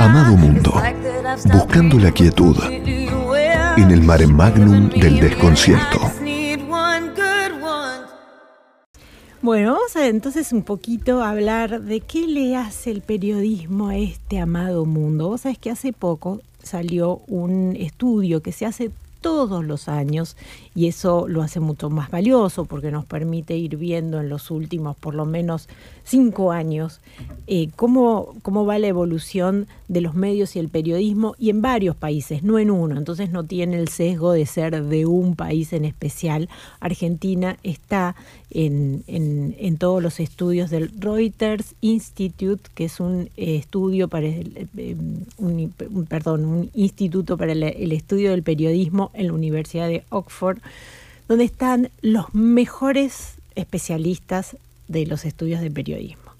Amado mundo, buscando la quietud en el mare magnum del desconcierto. Bueno, vamos a entonces un poquito hablar de qué le hace el periodismo a este amado mundo. Vos sabés que hace poco salió un estudio que se hace todos los años y eso lo hace mucho más valioso porque nos permite ir viendo en los últimos por lo menos cinco años eh, cómo, cómo va la evolución de los medios y el periodismo y en varios países, no en uno, entonces no tiene el sesgo de ser de un país en especial. Argentina está en, en, todos los estudios del Reuters Institute, que es un eh, estudio para el, eh, un, perdón, un instituto para el estudio del periodismo en la Universidad de Oxford donde están los mejores especialistas de los estudios de periodismo.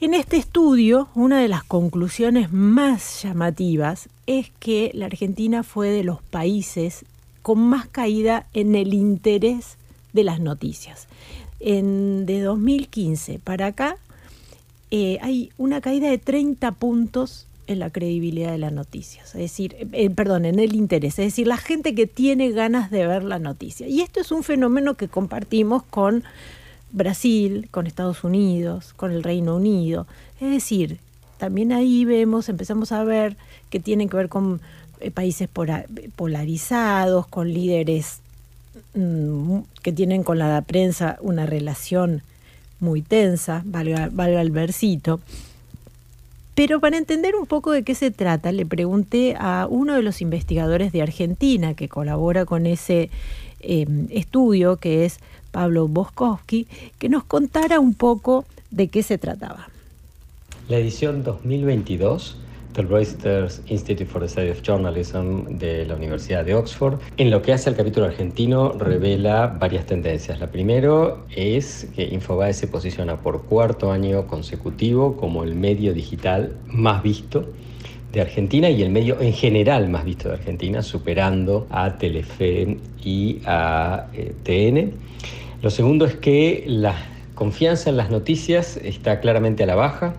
En este estudio, una de las conclusiones más llamativas es que la Argentina fue de los países con más caída en el interés de las noticias. En, de 2015 para acá eh, hay una caída de 30 puntos en la credibilidad de las noticias, es decir, eh, perdón, en el interés, es decir, la gente que tiene ganas de ver la noticia. Y esto es un fenómeno que compartimos con Brasil, con Estados Unidos, con el Reino Unido. Es decir, también ahí vemos, empezamos a ver que tienen que ver con eh, países polarizados, con líderes mm, que tienen con la prensa una relación muy tensa, valga, valga el versito. Pero para entender un poco de qué se trata, le pregunté a uno de los investigadores de Argentina que colabora con ese em, estudio, que es Pablo Boskowski, que nos contara un poco de qué se trataba. La edición 2022 del Reuters Institute for the Study of Journalism de la Universidad de Oxford. En lo que hace al capítulo argentino revela varias tendencias. La primera es que Infobae se posiciona por cuarto año consecutivo como el medio digital más visto de Argentina y el medio en general más visto de Argentina, superando a Telefe y a eh, TN. Lo segundo es que la confianza en las noticias está claramente a la baja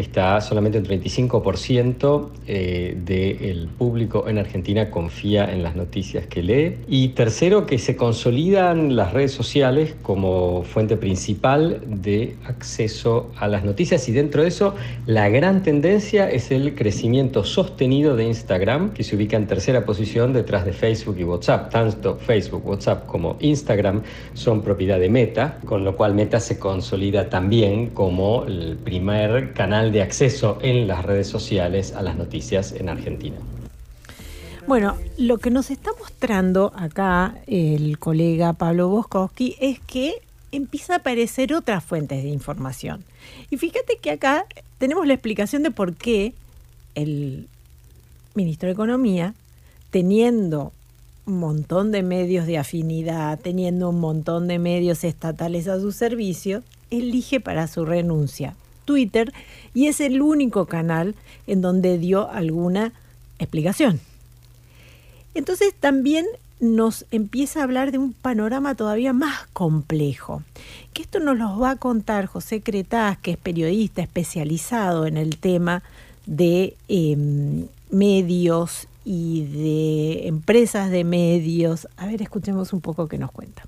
está solamente un 35% eh, del público en Argentina confía en las noticias que lee. Y tercero, que se consolidan las redes sociales como fuente principal de acceso a las noticias y dentro de eso la gran tendencia es el crecimiento sostenido de Instagram, que se ubica en tercera posición detrás de Facebook y WhatsApp. Tanto Facebook, WhatsApp como Instagram son propiedad de Meta, con lo cual Meta se consolida también como el primer canal de acceso en las redes sociales a las noticias en Argentina. Bueno, lo que nos está mostrando acá el colega Pablo Boskowski es que empieza a aparecer otras fuentes de información. Y fíjate que acá tenemos la explicación de por qué el ministro de Economía, teniendo un montón de medios de afinidad, teniendo un montón de medios estatales a su servicio, elige para su renuncia Twitter y es el único canal en donde dio alguna explicación. Entonces también nos empieza a hablar de un panorama todavía más complejo, que esto nos lo va a contar José Cretaz, que es periodista especializado en el tema de em, medios y de empresas de medios. A ver, escuchemos un poco qué nos cuenta.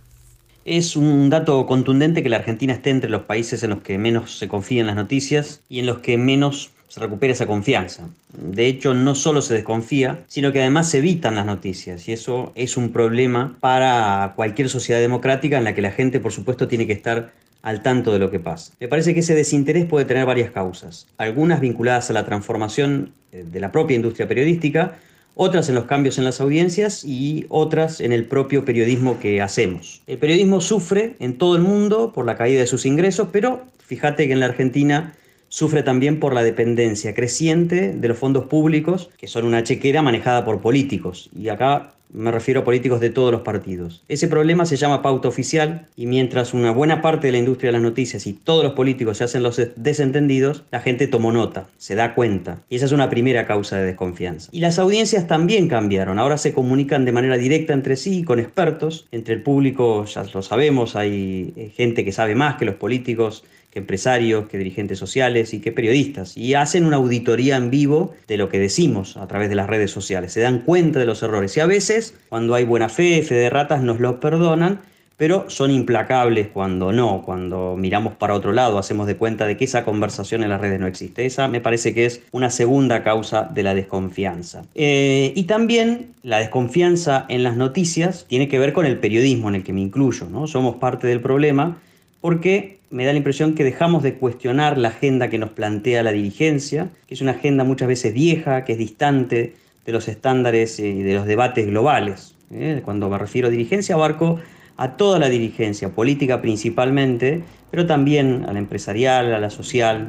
Es un dato contundente que la Argentina esté entre los países en los que menos se confía en las noticias y en los que menos se recupera esa confianza. De hecho, no solo se desconfía, sino que además se evitan las noticias y eso es un problema para cualquier sociedad democrática en la que la gente, por supuesto, tiene que estar al tanto de lo que pasa. Me parece que ese desinterés puede tener varias causas, algunas vinculadas a la transformación eh, de la propia industria periodística, otras en los cambios en las audiencias y otras en el propio periodismo que hacemos. El periodismo sufre en todo el mundo por la caída de sus ingresos, pero fíjate que en la Argentina sufre también por la dependencia creciente de los fondos públicos, que son una chequera manejada por políticos. Y acá me refiero a políticos de todos los partidos. Ese problema se llama pauta oficial y mientras una buena parte de la industria de las noticias y todos los políticos se hacen los desentendidos, la gente tomó nota, se da cuenta. Y esa es una primera causa de desconfianza. Y las audiencias también cambiaron. Ahora se comunican de manera directa entre sí, con expertos. Entre el público, ya lo sabemos, hay eh, gente que sabe más que los políticos que empresarios, que dirigentes sociales y que periodistas. Y hacen una auditoría en vivo de lo que decimos a través de las redes sociales. Se dan cuenta de los errores. Y a veces, cuando hay buena fe, fe de ratas, nos lo perdonan pero son implacables cuando no, cuando miramos para otro lado, hacemos de cuenta de que esa conversación en las redes no existe. Esa me parece que es una segunda causa de la desconfianza. Eh, y también la desconfianza en las noticias tiene que ver con el periodismo en el que me incluyo, ¿no? Somos parte del problema porque me da la impresión que dejamos de cuestionar la agenda que nos plantea la dirigencia, que es una agenda muchas veces vieja, que es distante de los estándares y de los debates globales. ¿eh? Cuando me refiero a dirigencia, abarco a toda la dirigencia, política principalmente, pero también a la empresarial, a la social.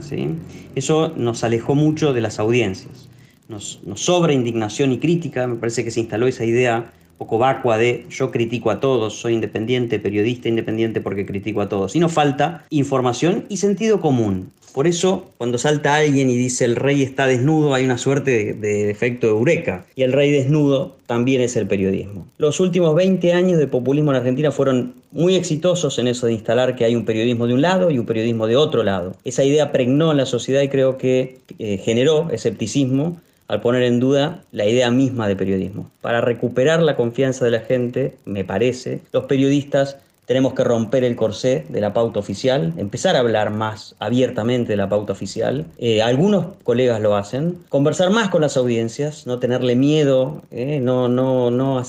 Eso nos alejó mucho de las audiencias. Nos, sobra indignación y crítica, me parece que se instaló esa idea poco vacua de yo critico a todos, soy independiente, periodista independiente porque critico a todos. Nos falta información y sentido común. Por eso, cuando salta alguien y dice el rey está desnudo, hay una suerte de, efecto de eureka. Y el rey desnudo también es el periodismo. Los últimos 20 años de populismo en Argentina fueron muy exitosos en eso de instalar que hay un periodismo de un lado y un periodismo de otro lado. Esa idea pregnó en la sociedad y creo que eh, generó escepticismo al poner en duda la idea misma de periodismo. Para recuperar la confianza de la gente, me parece, los periodistas tenemos que romper el corsé de la pauta oficial, empezar a hablar más abiertamente de la pauta oficial. Eh, algunos colegas lo hacen. Conversar más con las audiencias, no tenerle miedo, eh, no, no, no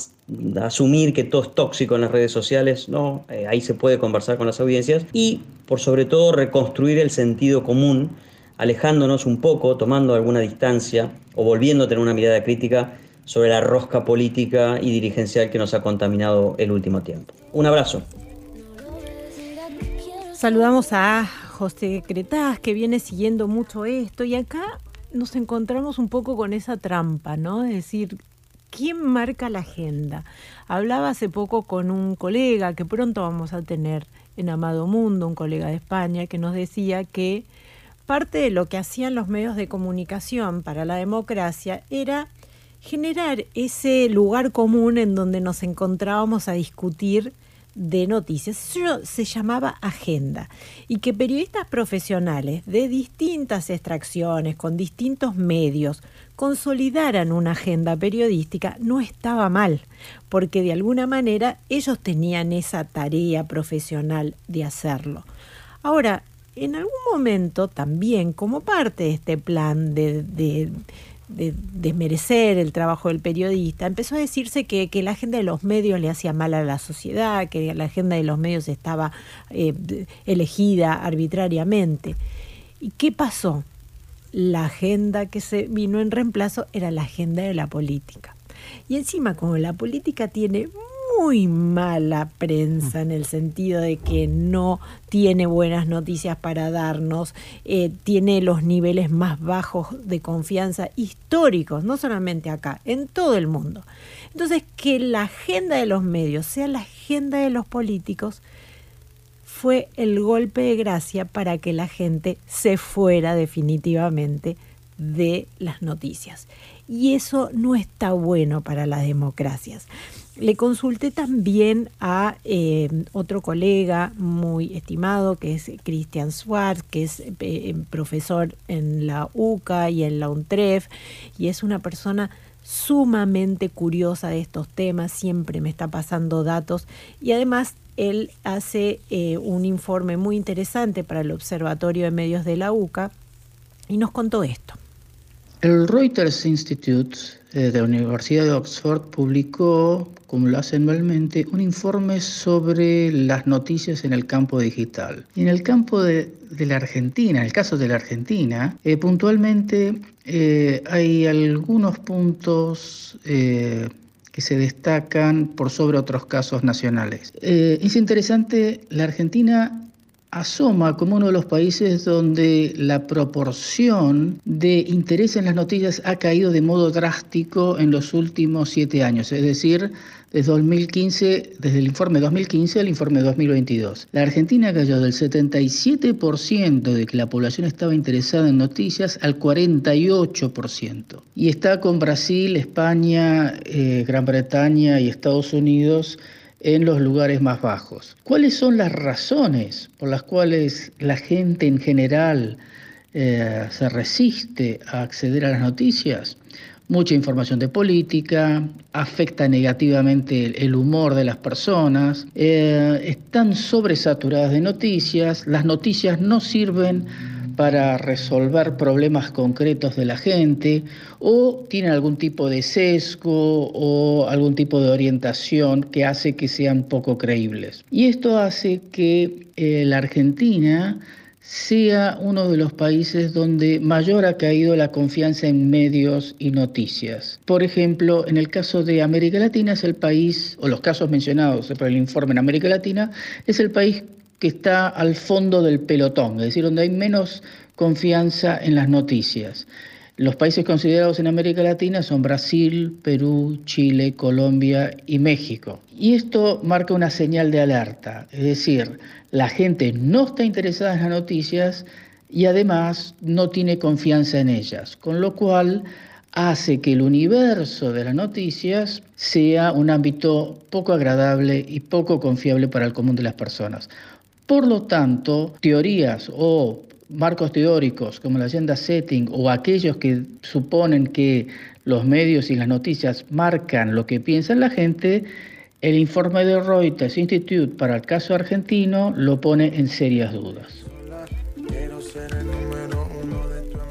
asumir que todo es tóxico en las redes sociales. No, eh, ahí se puede conversar con las audiencias. Y, por sobre todo, reconstruir el sentido común, alejándonos un poco, tomando alguna distancia o volviendo a tener una mirada crítica sobre la rosca política y dirigencial que nos ha contaminado el último tiempo. Un abrazo. Saludamos a José Cretaz, que viene siguiendo mucho esto, y acá nos encontramos un poco con esa trampa, ¿no? Es decir, ¿quién marca la agenda? Hablaba hace poco con un colega que pronto vamos a tener en Amado Mundo, un colega de España, que nos decía que parte de lo que hacían los medios de comunicación para la democracia era generar ese lugar común en donde nos encontrábamos a discutir de noticias. Eso se llamaba agenda. Y que periodistas profesionales de distintas extracciones, con distintos medios, consolidaran una agenda periodística no estaba mal, porque de alguna manera ellos tenían esa tarea profesional de hacerlo. Ahora, en algún momento también, como parte de este plan de, de de desmerecer el trabajo del periodista, empezó a decirse que, la agenda de los medios le hacía mal a la sociedad, que la agenda de los medios estaba eh, elegida arbitrariamente. ¿Y qué pasó? La agenda que se vino en reemplazo era la agenda de la política. Y encima, como la política tiene muy mala prensa en el sentido de que no tiene buenas noticias para darnos, eh, tiene los niveles más bajos de confianza históricos, no solamente acá, en todo el mundo. Entonces, que la agenda de los medios sea la agenda de los políticos fue el golpe de gracia para que la gente se fuera definitivamente de las noticias. Y eso no está bueno para las democracias. Le consulté también a eh, otro colega muy estimado, que es Christian Schwartz, que es eh, profesor en la UCA y en la UNTREF, y es una persona sumamente curiosa de estos temas, siempre me está pasando datos, y además él hace eh, un informe muy interesante para el Observatorio de Medios de la UCA, y nos contó esto. El Reuters Institute de la Universidad de Oxford publicó, como lo hace anualmente, un informe sobre las noticias en el campo digital. Y en el campo de, la Argentina, en el caso de la Argentina, eh, puntualmente eh, hay algunos puntos eh, que se destacan por sobre otros casos nacionales. es interesante, la Argentina asoma como uno de los países donde la proporción de interés en las noticias ha caído de modo drástico en los últimos siete años, es decir, desde 2015, desde el informe 2015 al informe 2022. La Argentina cayó del 77% de que la población estaba interesada en noticias al 48%. Y está con Brasil, España, eh, Gran Bretaña y Estados Unidos en los lugares más bajos. ¿Cuáles son las razones por las cuales la gente en general eh, se resiste a acceder a las noticias? Mucha información de política, afecta negativamente el, humor de las personas, eh, están sobresaturadas de noticias, las noticias no sirven para resolver problemas concretos de la gente o tienen algún tipo de sesgo o algún tipo de orientación que hace que sean poco creíbles. Y esto hace que eh, la Argentina sea uno de los países donde mayor ha caído la confianza en medios y noticias. Por ejemplo, en el caso de América Latina es el país, o los casos mencionados por el informe en América Latina, es el país que está al fondo del pelotón, es decir, donde hay menos confianza en las noticias. Los países considerados en América Latina son Brasil, Perú, Chile, Colombia y México. Y esto marca una señal de alerta, es decir, la gente no está interesada en las noticias y además no tiene confianza en ellas, con lo cual hace que el universo de las noticias sea un ámbito poco agradable y poco confiable para el común de las personas. Por lo tanto, teorías o marcos teóricos como la agenda setting o aquellos que suponen que los medios y las noticias marcan lo que piensa la gente, el informe de Reuters Institute para el caso argentino lo pone en serias dudas.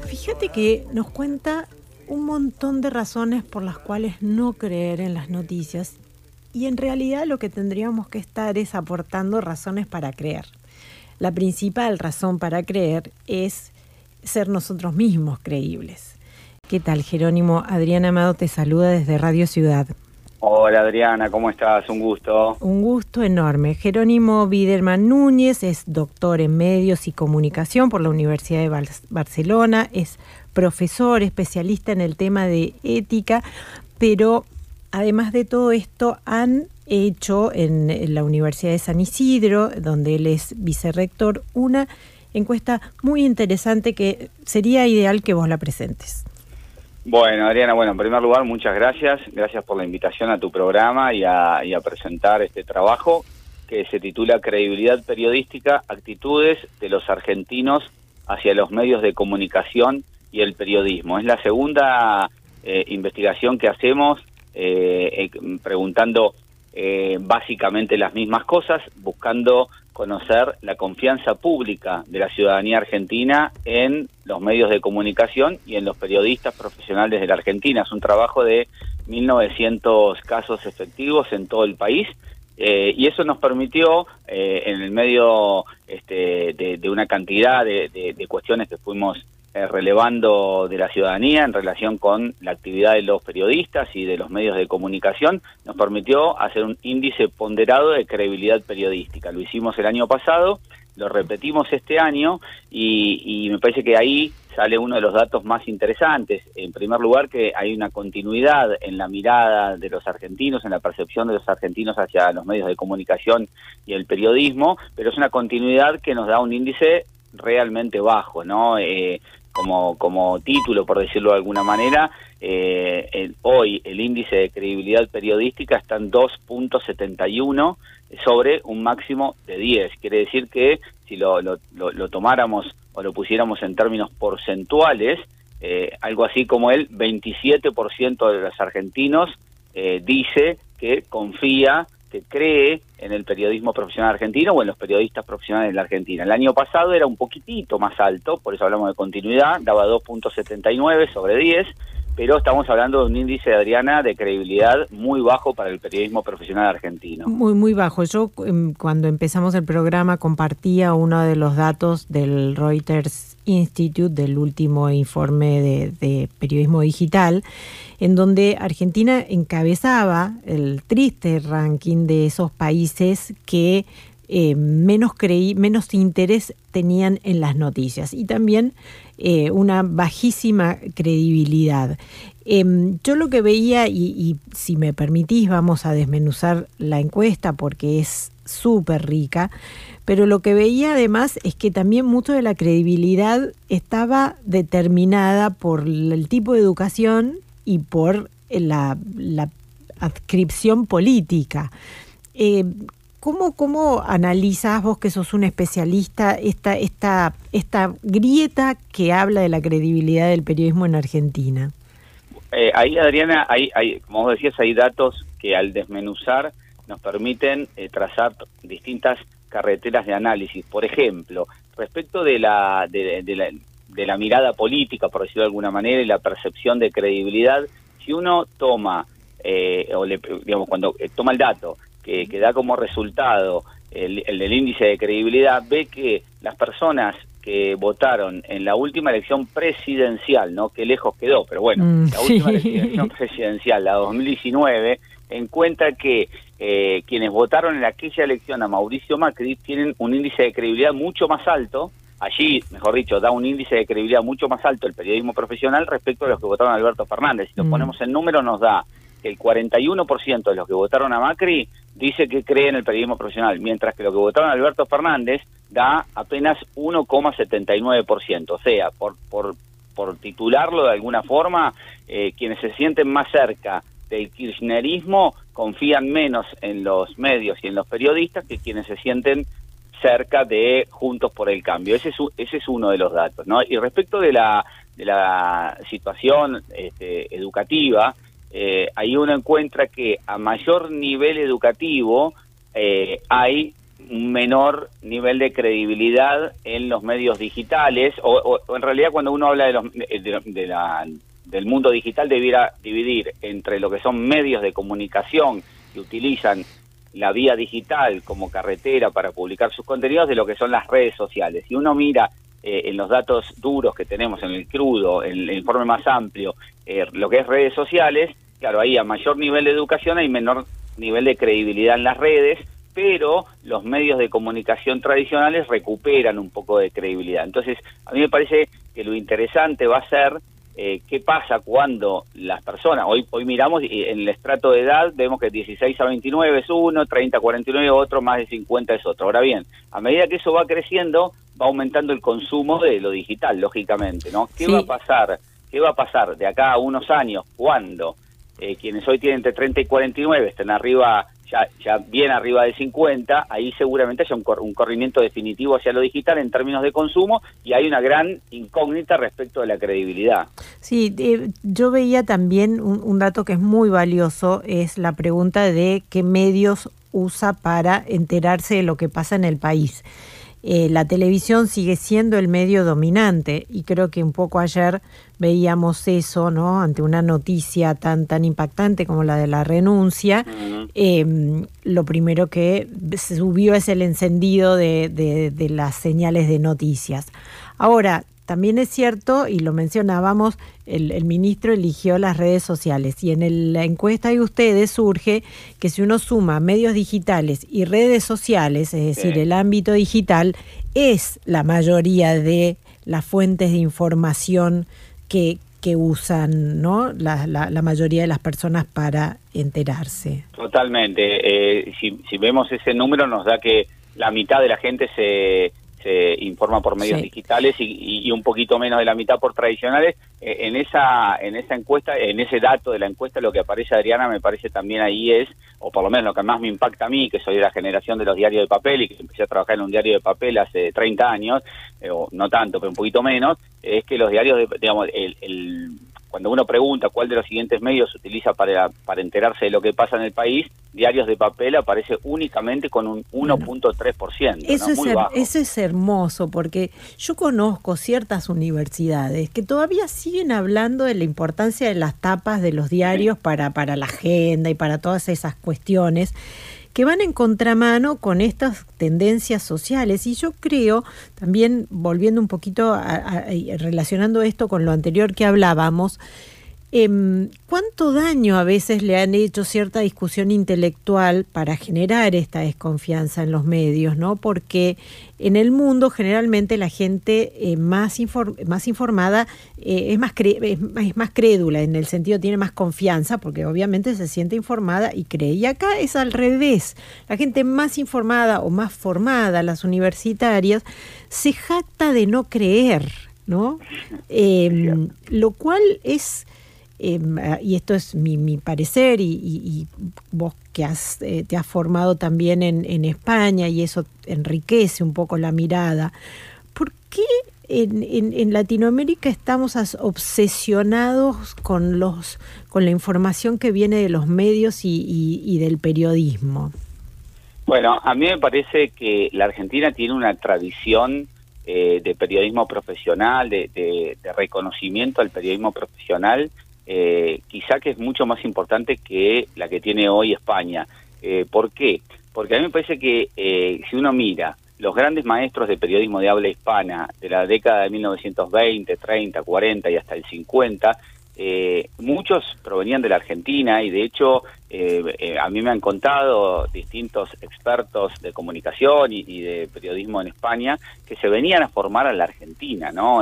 Fíjate que nos cuenta un montón de razones por las cuales no creer en las noticias y en realidad lo que tendríamos que estar es aportando razones para creer. La principal razón para creer es ser nosotros mismos creíbles. ¿Qué tal, Jerónimo? Adriana Amado te saluda desde Radio Ciudad. Hola Adriana, ¿cómo estás? Un gusto. Un gusto enorme. Jerónimo Biderman Núñez es doctor en medios y comunicación por la Universidad de Barcelona, es profesor, especialista en el tema de ética, pero además de todo esto, han hecho en, la Universidad de San Isidro, donde él es vicerrector, una encuesta muy interesante que sería ideal que vos la presentes. Bueno, Adriana, bueno, en primer lugar, muchas gracias. Gracias por la invitación a tu programa y a, y a presentar este trabajo que se titula Credibilidad Periodística, Actitudes de los Argentinos hacia los medios de comunicación y el periodismo. Es la segunda eh, investigación que hacemos eh, eh, preguntando eh, básicamente las mismas cosas, buscando conocer la confianza pública de la ciudadanía argentina en los medios de comunicación y en los periodistas profesionales de la Argentina. Es un trabajo de 1.900 casos efectivos en todo el país eh, y eso nos permitió, eh, en el medio este, de, una cantidad de, de cuestiones que fuimos eh, relevando de la ciudadanía en relación con la actividad de los periodistas y de los medios de comunicación, nos permitió hacer un índice ponderado de credibilidad periodística. Lo hicimos el año pasado, lo repetimos este año y, me parece que ahí sale uno de los datos más interesantes. En primer lugar, que hay una continuidad en la mirada de los argentinos, en la percepción de los argentinos hacia los medios de comunicación y el periodismo, pero es una continuidad que nos da un índice realmente bajo, ¿no? Eh, como, como título, por decirlo de alguna manera, eh, hoy el índice de credibilidad periodística está en 2.71 sobre un máximo de 10. Quiere decir que si lo, lo, lo, tomáramos o lo pusiéramos en términos porcentuales, eh, algo así como el 27% de los argentinos eh, dice que confía que cree en el periodismo profesional argentino o en los periodistas profesionales de la Argentina. El año pasado era un poquitito más alto, por eso hablamos de continuidad, daba 2.79 sobre 10, pero estamos hablando de un índice, Adriana, de credibilidad muy bajo para el periodismo profesional argentino. Muy, muy bajo. Yo em, cuando empezamos el programa compartía uno de los datos del Reuters Institute, del último informe de periodismo digital, en donde Argentina encabezaba el triste ranking de esos países que eh, menos, creí, menos interés tenían en las noticias y también eh, una bajísima credibilidad. Em, yo lo que veía, y, si me permitís vamos a desmenuzar la encuesta porque es súper rica, pero lo que veía además es que también mucho de la credibilidad estaba determinada por el tipo de educación y por la, adscripción política. eh, ¿cómo, ¿cómo analizas vos que sos un especialista esta, esta, esta grieta que habla de la credibilidad del periodismo en Argentina? Eh, ahí, Adriana, hay, hay, como vos decías, hay datos que al desmenuzar nos permiten eh, trazar distintas carreteras de análisis. Por ejemplo, respecto de la, de, la, de la mirada política, por decirlo de alguna manera, y la percepción de credibilidad, si uno toma, eh, o le, digamos, cuando eh, toma el dato que, que da como resultado el, el, el índice de credibilidad, ve que las personas que votaron en la última elección presidencial, ¿no? Que lejos quedó, pero bueno, mm, la última elección presidencial, la 2019, encuentra que eh, quienes votaron en aquella elección a Mauricio Macri tienen un índice de credibilidad mucho más alto, allí, mejor dicho, da un índice de credibilidad mucho más alto el periodismo profesional respecto a los que votaron a Alberto Fernández. Si lo mm. ponemos en número nos da que el 41% de los que votaron a Macri dice que cree en el periodismo profesional, mientras que los que votaron Alberto Fernández da apenas 1,79%. O sea, por, por, por titularlo de alguna forma, eh, quienes se sienten más cerca del kirchnerismo confían menos en los medios y en los periodistas que quienes se sienten cerca de Juntos por el Cambio. Ese es, ese es uno de los datos. ¿no? Y respecto de la, de la situación este, educativa, eh, ahí uno encuentra que a mayor nivel educativo eh, hay un menor nivel de credibilidad en los medios digitales, o, en realidad cuando uno habla de, los, de, la, del mundo digital debiera dividir entre lo que son medios de comunicación que utilizan la vía digital como carretera para publicar sus contenidos de lo que son las redes sociales. Si uno mira eh, en los datos duros que tenemos, en el crudo, en el informe más amplio, eh, lo que es redes sociales, claro, ahí a mayor nivel de educación hay menor nivel de credibilidad en las redes, pero los medios de comunicación tradicionales recuperan un poco de credibilidad. Entonces, a mí me parece que lo interesante va a ser eh, qué pasa cuando las personas, hoy hoy miramos y en el estrato de edad vemos que 16 a 29 es uno, 30 a 49 otro, más de 50 es otro. Ahora bien, a medida que eso va creciendo, va aumentando el consumo de lo digital, lógicamente, ¿no? ¿Qué va a pasar? ¿Qué va a pasar de acá a unos años cuando eh, quienes hoy tienen entre 30 y 49 estén arriba, ya, ya bien arriba de 50, ahí seguramente haya un, un, corrimiento definitivo hacia lo digital en términos de consumo y hay una gran incógnita respecto de la credibilidad. Sí, eh, yo veía también un dato que es muy valioso, es la pregunta de qué medios usa para enterarse de lo que pasa en el país. Eh, la televisión sigue siendo el medio dominante y creo que un poco ayer veíamos eso, ¿no? Ante una noticia tan tan impactante como la de la renuncia, eh, lo primero que subió es el encendido de, de, de las señales de noticias. Ahora, también es cierto, y lo mencionábamos, el, ministro eligió las redes sociales y en la encuesta de ustedes surge que si uno suma medios digitales y redes sociales, es decir, el ámbito digital, es la mayoría de las fuentes de información que, que usan ¿no? La, la, la, mayoría de las personas para enterarse. Totalmente. Eh, si, si vemos ese número nos da que la mitad de la gente se se informa por medios sí. digitales y, y, un poquito menos de la mitad por tradicionales. Eh, en esa en esa encuesta, en ese dato de la encuesta, lo que aparece Adriana me parece también ahí es, o por lo menos lo que más me impacta a mí, que soy de la generación de los diarios de papel y que empecé a trabajar en un diario de papel hace 30 años, eh, o no tanto, pero un poquito menos, es que los diarios, de, digamos, el, el cuando uno pregunta cuál de los siguientes medios se utiliza para, para enterarse de lo que pasa en el país, diarios de papel aparece únicamente con un 1.3%. Eso, ¿no? es eso es hermoso, porque yo conozco ciertas universidades que todavía siguen hablando de la importancia de las tapas de los diarios sí. para, para la agenda y para todas esas cuestiones que van en contramano con estas tendencias sociales. Y yo creo, también volviendo un poquito, a, relacionando esto con lo anterior que hablábamos, eh, ¿cuánto daño a veces le han hecho cierta discusión intelectual para generar esta desconfianza en los medios? ¿no? Porque en el mundo generalmente la gente eh, más, inform más informada eh, es, más es, es, más crédula, en el sentido tiene más confianza, porque obviamente se siente informada y cree. Y acá es al revés. La gente más informada o más formada, las universitarias, se jacta de no creer, ¿no? Eh, lo cual es em, y esto es mi, parecer, y, vos que has, eh, te has formado también en, España y eso enriquece un poco la mirada, ¿por qué en, Latinoamérica estamos obsesionados con, los, con la información que viene de los medios y del periodismo? Bueno, a mí me parece que la Argentina tiene una tradición eh, de periodismo profesional, de, reconocimiento al periodismo profesional, eh, quizá que es mucho más importante que la que tiene hoy España. Eh, ¿Por qué? Porque a mí me parece que si uno mira los grandes maestros de periodismo de habla hispana de la década de 1920, 30, 40 y hasta el 50, eh, muchos provenían de la Argentina y de hecho eh, eh, a mí me han contado distintos expertos de comunicación y, de periodismo en España que se venían a formar a la Argentina, ¿no?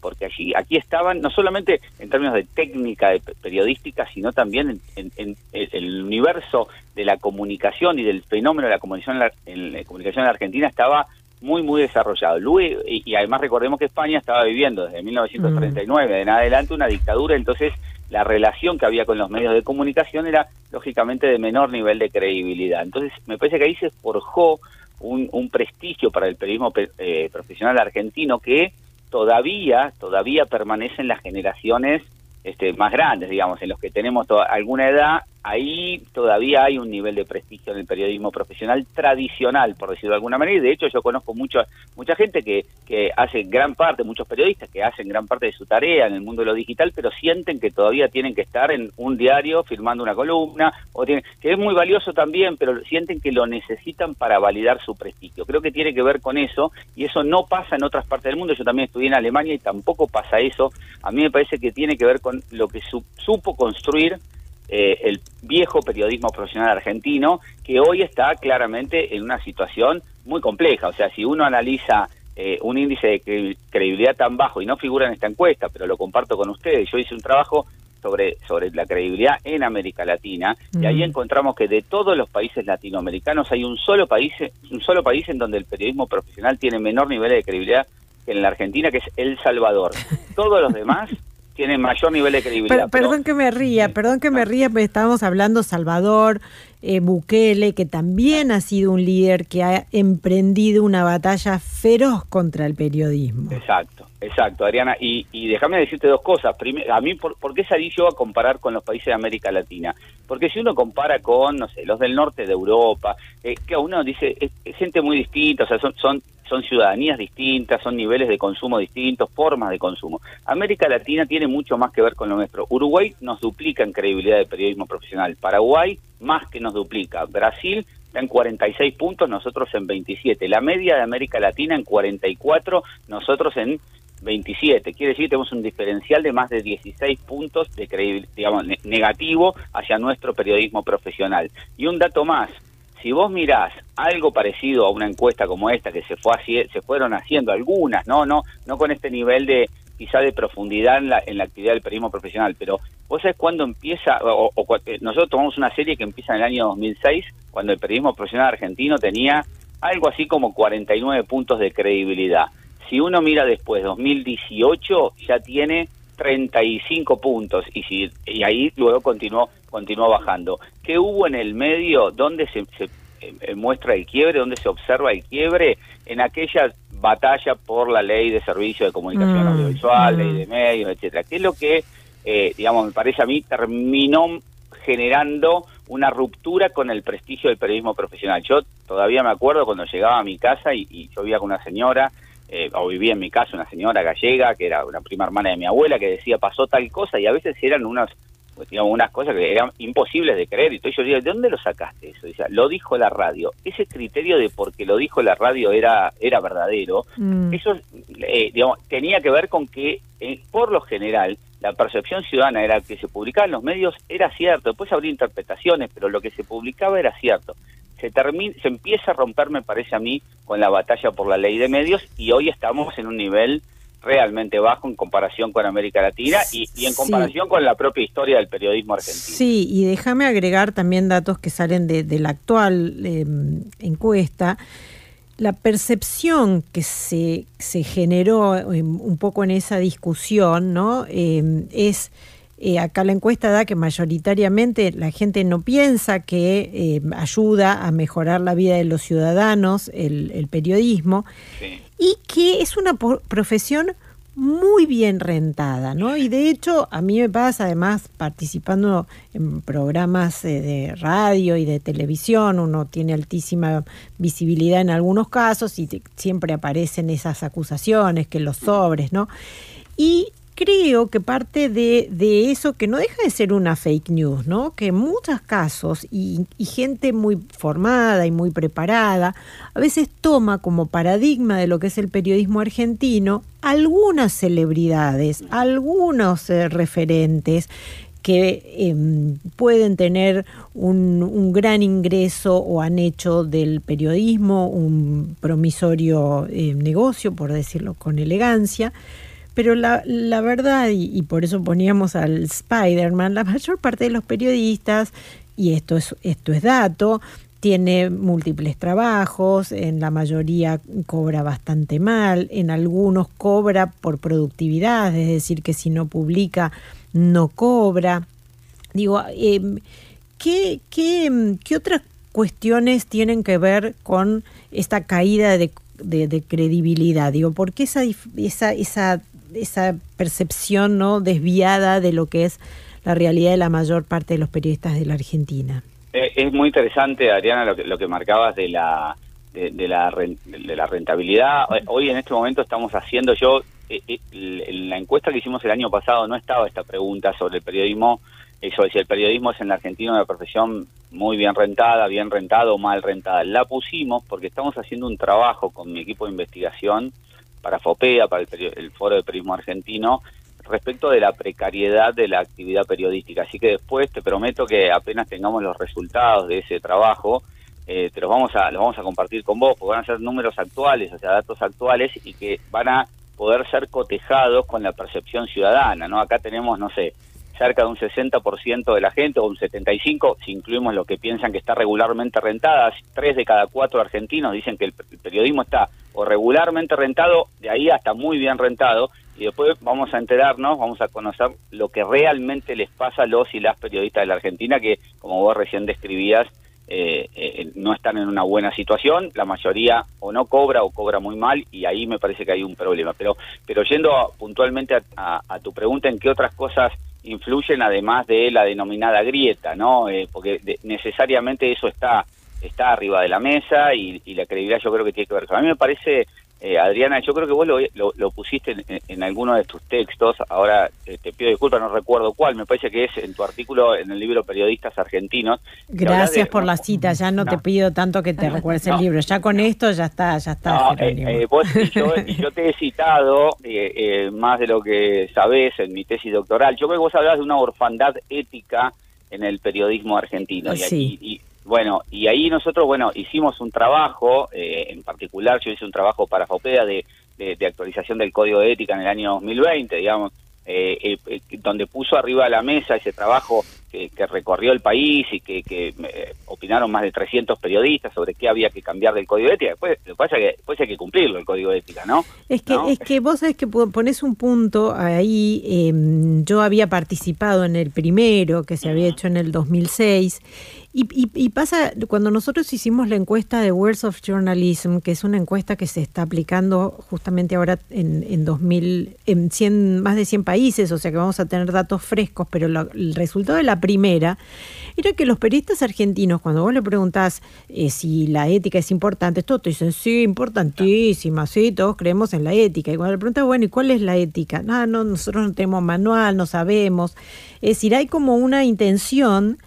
porque allí aquí estaban no solamente en términos de técnica de periodística, sino también en, el universo de la comunicación y del fenómeno de la comunicación en la comunicación en la Argentina estaba muy, muy desarrollado. Luego, y, además recordemos que España estaba viviendo desde 1939 mm. en adelante una dictadura, entonces la relación que había con los medios de comunicación era lógicamente de menor nivel de credibilidad. Entonces me parece que ahí se forjó un, prestigio para el periodismo eh, profesional argentino que todavía, todavía permanece en las generaciones este, más grandes, digamos, en los que tenemos alguna edad, ahí todavía hay un nivel de prestigio en el periodismo profesional tradicional, por decirlo de alguna manera, y de hecho yo conozco mucho, mucha gente que, que hace gran parte, muchos periodistas que hacen gran parte de su tarea en el mundo de lo digital, pero sienten que todavía tienen que estar en un diario firmando una columna, o tienen, que es muy valioso también, pero sienten que lo necesitan para validar su prestigio. Creo que tiene que ver con eso, y eso no pasa en otras partes del mundo, yo también estudié en Alemania y tampoco pasa eso, a mí me parece que tiene que ver con lo que supo construir eh, el viejo periodismo profesional argentino, que hoy está claramente en una situación muy compleja. O sea, si uno analiza eh, un índice de credibilidad tan bajo y no figura en esta encuesta, pero lo comparto con ustedes, yo hice un trabajo sobre, sobre la credibilidad en América Latina y ahí encontramos que de todos los países latinoamericanos hay un solo país un solo país en donde el periodismo profesional tiene menor nivel de credibilidad que en la Argentina que es El Salvador. Todos los demás tiene mayor nivel de credibilidad. perdón que me ría, perdón que me ría, porque estábamos hablando Salvador, eh, Bukele, que también ha sido un líder que ha emprendido una batalla feroz contra el periodismo. Exacto, exacto, Adriana. Y, déjame decirte dos cosas. Primero, a mí, por, qué salí yo a comparar con los países de América Latina? Porque si uno compara con, no sé, los del norte de Europa, eh, que uno dice, es, gente muy distinta, o sea, son, son son ciudadanías distintas, son niveles de consumo distintos, formas de consumo. América Latina tiene mucho más que ver con lo nuestro. Uruguay nos duplica en credibilidad de periodismo profesional. Paraguay más que nos duplica. Brasil está en 46 puntos, nosotros en 27. La media de América Latina en 44, nosotros en 27. Quiere decir que tenemos un diferencial de más de 16 puntos de digamos, negativo hacia nuestro periodismo profesional. Y un dato más, si vos mirás algo parecido a una encuesta como esta que se fue se fueron haciendo algunas, no, no, no con este nivel de quizá de profundidad en la, en la actividad del periodismo profesional, pero vos sabés cuándo empieza, o, eh, nosotros tomamos una serie que empieza en el año 2006, cuando el periodismo profesional argentino tenía algo así como 49 puntos de credibilidad. Si uno mira después, 2018 ya tiene 35 puntos y si y ahí luego continuó continuó bajando. ¿Qué hubo en el medio donde se, eh, muestra el quiebre, donde se observa el quiebre? En aquella batalla por la ley de servicio de comunicación mm, audiovisual, ley mm. de medios, etcétera. ¿Qué es lo que, eh, digamos, me parece a mí, terminó generando una ruptura con el prestigio del periodismo profesional? Yo todavía me acuerdo cuando llegaba a mi casa y, y yo vivía con una señora eh, o vivía en mi casa una señora gallega, que era una prima hermana de mi abuela, que decía pasó tal cosa, y a veces eran unas, pues, digamos, unas cosas que eran imposibles de creer. Y yo digo, ¿de dónde lo sacaste eso? Lo dijo la radio. Ese criterio de porque lo dijo la radio era, era verdadero, mm. eso, eh, digamos, tenía que ver con que, eh, por lo general, la percepción ciudadana era que se publicaba en los medios era cierto, después habría interpretaciones, pero lo que se publicaba era cierto se, termina, se empieza a romper, me parece a mí, con la batalla por la ley de medios y hoy estamos en un nivel realmente bajo en comparación con América Latina y, en comparación con la propia historia del periodismo argentino. Sí, y déjame agregar también datos que salen de, la actual em, encuesta. La percepción que se, se generó em, un poco en esa discusión ¿no? Em, es eh, acá la encuesta da que mayoritariamente la gente no piensa que eh, ayuda a mejorar la vida de los ciudadanos el, periodismo y que es una profesión muy bien rentada, ¿no? Y de hecho, a mí me pasa, además, participando en programas eh, de radio y de televisión, uno tiene altísima visibilidad en algunos casos y siempre aparecen esas acusaciones, que los sobres, ¿no? Y creo que parte de, eso, que no deja de ser una fake news, ¿no? Que en muchos casos, y, gente muy formada y muy preparada, a veces toma como paradigma de lo que es el periodismo argentino algunas celebridades, algunos eh, referentes que em, pueden tener un, gran ingreso o han hecho del periodismo un promisorio eh, negocio, por decirlo con elegancia, pero la, la verdad, y, por eso poníamos al Spider-Man, la mayor parte de los periodistas, y esto es, esto es dato, tiene múltiples trabajos, en la mayoría cobra bastante mal, en algunos cobra por productividad, es decir, que si no publica no cobra. Digo, em, ¿qué, qué, qué otras cuestiones tienen que ver con esta caída de, de, credibilidad? Digo, ¿por qué esa, esa esa percepción no desviada de lo que es la realidad de la mayor parte de los periodistas de la Argentina. Eh, es muy interesante, Adriana, lo que, lo que marcabas de la, de, la, de la rentabilidad. Hoy en este momento estamos haciendo, yo, en eh, eh, la encuesta que hicimos el año pasado no estaba esta pregunta sobre el periodismo, sobre si el periodismo es en la Argentina una profesión muy bien rentada, bien rentada o mal rentada. La pusimos porque estamos haciendo un trabajo con mi equipo de investigación para FOPEA, para el, Foro de Periodismo Argentino, respecto de la precariedad de la actividad periodística. Así que después te prometo que apenas tengamos los resultados de ese trabajo, eh, te los vamos a los vamos a compartir con vos, porque van a ser números actuales, o sea, datos actuales y que van a poder ser cotejados con la percepción ciudadana, ¿no? Acá tenemos, no sé, cerca de un 60% de la gente, o un 75%, si incluimos lo que piensan que está regularmente rentada, tres de cada cuatro argentinos dicen que el periodismo está o regularmente rentado, de ahí hasta muy bien rentado, y después vamos a enterarnos, vamos a conocer lo que realmente les pasa a los y las periodistas de la Argentina, que como vos recién describías, eh, eh, no están en una buena situación, la mayoría o no cobra o cobra muy mal, y ahí me parece que hay un problema. Pero, pero yendo puntualmente a, tu pregunta, ¿en qué otras cosas influyen además de la denominada grieta? no eh, Porque necesariamente eso está está arriba de la mesa y, la credibilidad yo creo que tiene que ver con. A mí me parece, eh, Adriana, yo creo que vos lo, pusiste en, alguno de tus textos, ahora eh, te pido disculpas, no recuerdo cuál, me parece que es en tu artículo en el libro Periodistas Argentinos. Gracias por la cita, ya no, te pido tanto que te recuerdes el libro, ya con esto ya está, ya está. Eh, vos y yo, te he citado más de lo que sabés en mi tesis doctoral, yo creo que vos hablabas de una orfandad ética en el periodismo argentino. Sí. y, bueno, y ahí nosotros, bueno, hicimos un trabajo, eh, en particular yo hice un trabajo para FOPEA de, de, actualización del Código de Ética en el año 2020, digamos, eh, eh, donde puso arriba de la mesa ese trabajo que, recorrió el país y que, eh, opinaron más de 300 periodistas sobre qué había que cambiar del código de ética. Después, pasa que después hay que cumplirlo el código de ética, ¿no? Es que, es que vos sabés que pones un punto ahí. Em, yo había participado en el primero que se había hecho en el 2006. Y, y, pasa, cuando nosotros hicimos la encuesta de Words of Journalism, que es una encuesta que se está aplicando justamente ahora en, en 2000, en 100, más de 100 países, o sea que vamos a tener datos frescos, pero el resultado de la primera era que los periodistas argentinos, cuando vos le preguntás eh, si la ética es importante, todos te dicen, sí, importantísima, sí, todos creemos en la ética. Y cuando le preguntas, bueno, ¿y cuál es la ética? No, no, nosotros no tenemos manual, no sabemos. Es decir, hay como una intención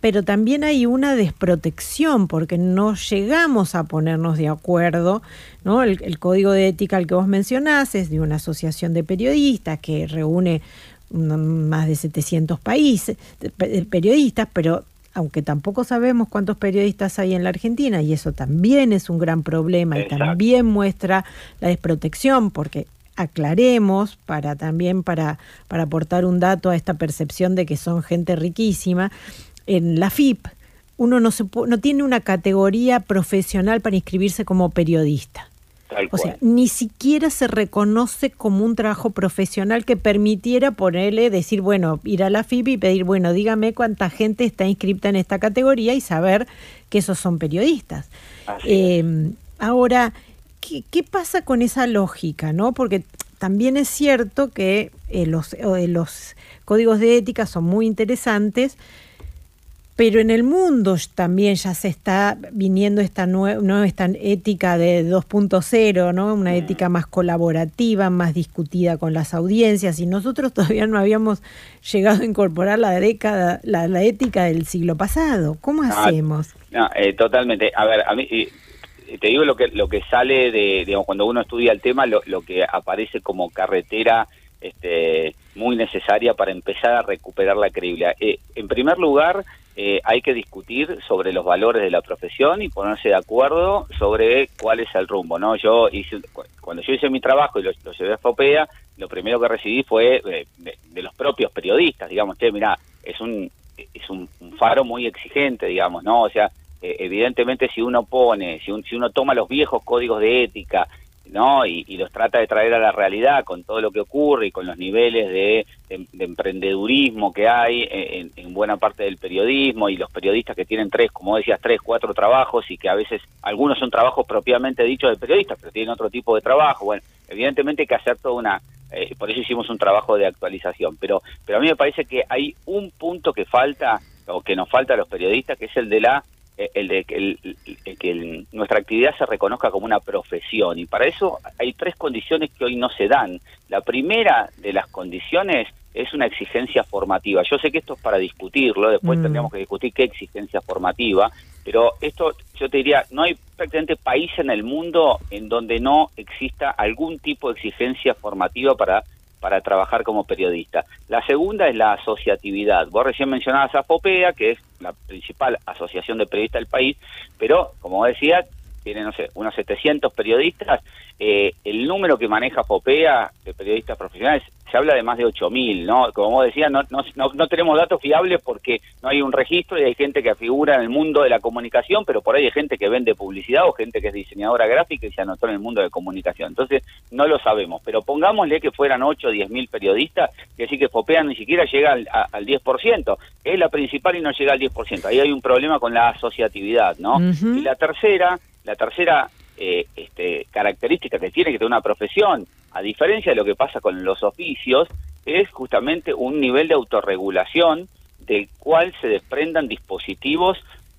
pero también hay una desprotección porque no llegamos a ponernos de acuerdo. ¿no? El, el, código de ética al que vos mencionás es de una asociación de periodistas que reúne más de 700 países, periodistas, pero aunque tampoco sabemos cuántos periodistas hay en la Argentina, y eso también es un gran problema y también muestra la desprotección, porque aclaremos para también para, para aportar un dato a esta percepción de que son gente riquísima, en la FIP uno no, se, no tiene una categoría profesional para inscribirse como periodista. O sea, ni siquiera se reconoce como un trabajo profesional que permitiera ponerle, decir, bueno, ir a la FIP y pedir, bueno, dígame cuánta gente está inscripta en esta categoría y saber que esos son periodistas. Eh, ahora, ¿qué, ¿qué, pasa con esa lógica? no Porque también es cierto que eh, los, eh, los códigos de ética son muy interesantes, pero en el mundo también ya se está viniendo esta nueva esta ética de 2.0, ¿no? Una ética más colaborativa, más discutida con las audiencias y nosotros todavía no habíamos llegado a incorporar la década la, ética del siglo pasado. ¿Cómo hacemos? No, eh, totalmente. A ver, a mí te digo lo que lo que sale de digamos, cuando uno estudia el tema, lo, lo que aparece como carretera este, muy necesaria para empezar a recuperar la credibilidad. Eh, en primer lugar, eh, hay que discutir sobre los valores de la profesión y ponerse de acuerdo sobre cuál es el rumbo. no Yo hice, Cuando yo hice mi trabajo y lo, llevé a FOPEA, lo primero que recibí fue de, los propios periodistas, digamos, che, mira, es un es un, faro muy exigente, digamos, ¿no? O sea, eh, evidentemente si uno pone, si, si uno toma los viejos códigos de ética ¿no? Y, los trata de traer a la realidad con todo lo que ocurre y con los niveles de, emprendedurismo que hay en, buena parte del periodismo y los periodistas que tienen tres, como decías, tres, cuatro trabajos y que a veces algunos son trabajos propiamente dichos de periodistas, pero tienen otro tipo de trabajo. Bueno, evidentemente hay que hacer toda una... Eh, por eso hicimos un trabajo de actualización, pero, pero a mí me parece que hay un punto que falta o que nos falta a los periodistas, que es el de la el de que, nuestra actividad se reconozca como una profesión y para eso hay tres condiciones que hoy no se dan. La primera de las condiciones es una exigencia formativa. Yo sé que esto es para discutirlo, después mm. tendríamos que discutir qué exigencia formativa, pero esto yo te diría, no hay prácticamente país en el mundo en donde no exista algún tipo de exigencia formativa para para trabajar como periodista. La segunda es la asociatividad. Vos recién mencionabas a FOPEA, que es la principal asociación de periodistas del país, pero como decía, tiene, no sé, unos 700 periodistas. Eh, el número que maneja FOPEA de periodistas profesionales se habla de más de 8.000, ¿no? Como vos decías, no, no, no, tenemos datos fiables porque no hay un registro y hay gente que figura en el mundo de la comunicación, pero por ahí hay gente que vende publicidad o gente que es diseñadora gráfica y se anotó en el mundo de comunicación. Entonces, no lo sabemos, pero pongámosle que fueran 8 o 10.000 periodistas, que sí que FOPEA ni siquiera llega al, al 10%, es la principal y no llega al 10%. Ahí hay un problema con la asociatividad, ¿no? Y la tercera, la tercera eh, este, característica que tiene que tener una profesión, a diferencia de lo que pasa con los oficios, es justamente un nivel de autorregulación del cual se desprendan dispositivos,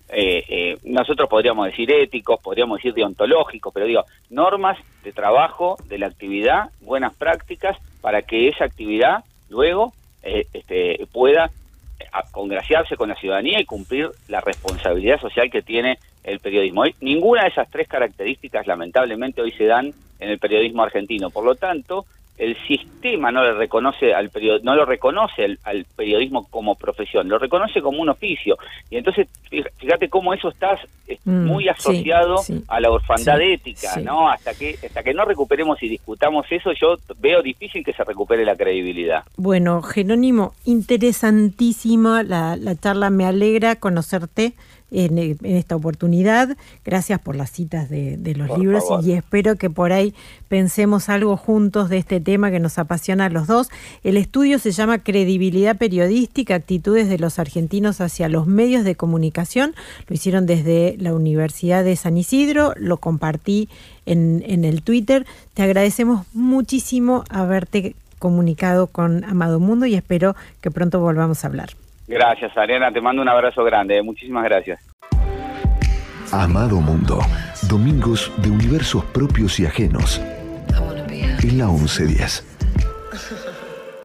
eh, eh, nosotros podríamos decir éticos, podríamos decir deontológicos, pero digo, normas de trabajo, de la actividad, buenas prácticas, para que esa actividad luego este, pueda congraciarse con la ciudadanía y cumplir la responsabilidad social que tiene el periodismo. Ninguna de esas tres características lamentablemente hoy se dan en el periodismo argentino. Por lo tanto, el sistema no le reconoce al no lo reconoce al, periodismo como profesión, lo reconoce como un oficio. Y entonces, fíjate cómo eso está mm, muy asociado a la orfandad ética, ¿no? Hasta que hasta que no recuperemos y discutamos eso, yo veo difícil que se recupere la credibilidad. Bueno, Jerónimo, interesantísima la, la charla, me alegra conocerte en, esta oportunidad. Gracias por las citas de, los libros y espero que por ahí pensemos algo juntos de este tema que nos apasiona a los dos. El estudio se llama Credibilidad Periodística, Actitudes de los Argentinos hacia los medios de comunicación. Lo hicieron desde la Universidad de San Isidro, lo compartí en, en el Twitter. Te agradecemos muchísimo haberte comunicado con Amado Mundo y espero que pronto volvamos a hablar. Gracias, Ariana. Te mando un abrazo grande. Muchísimas gracias. Amado Mundo. Domingos de universos propios y ajenos. En la 1110.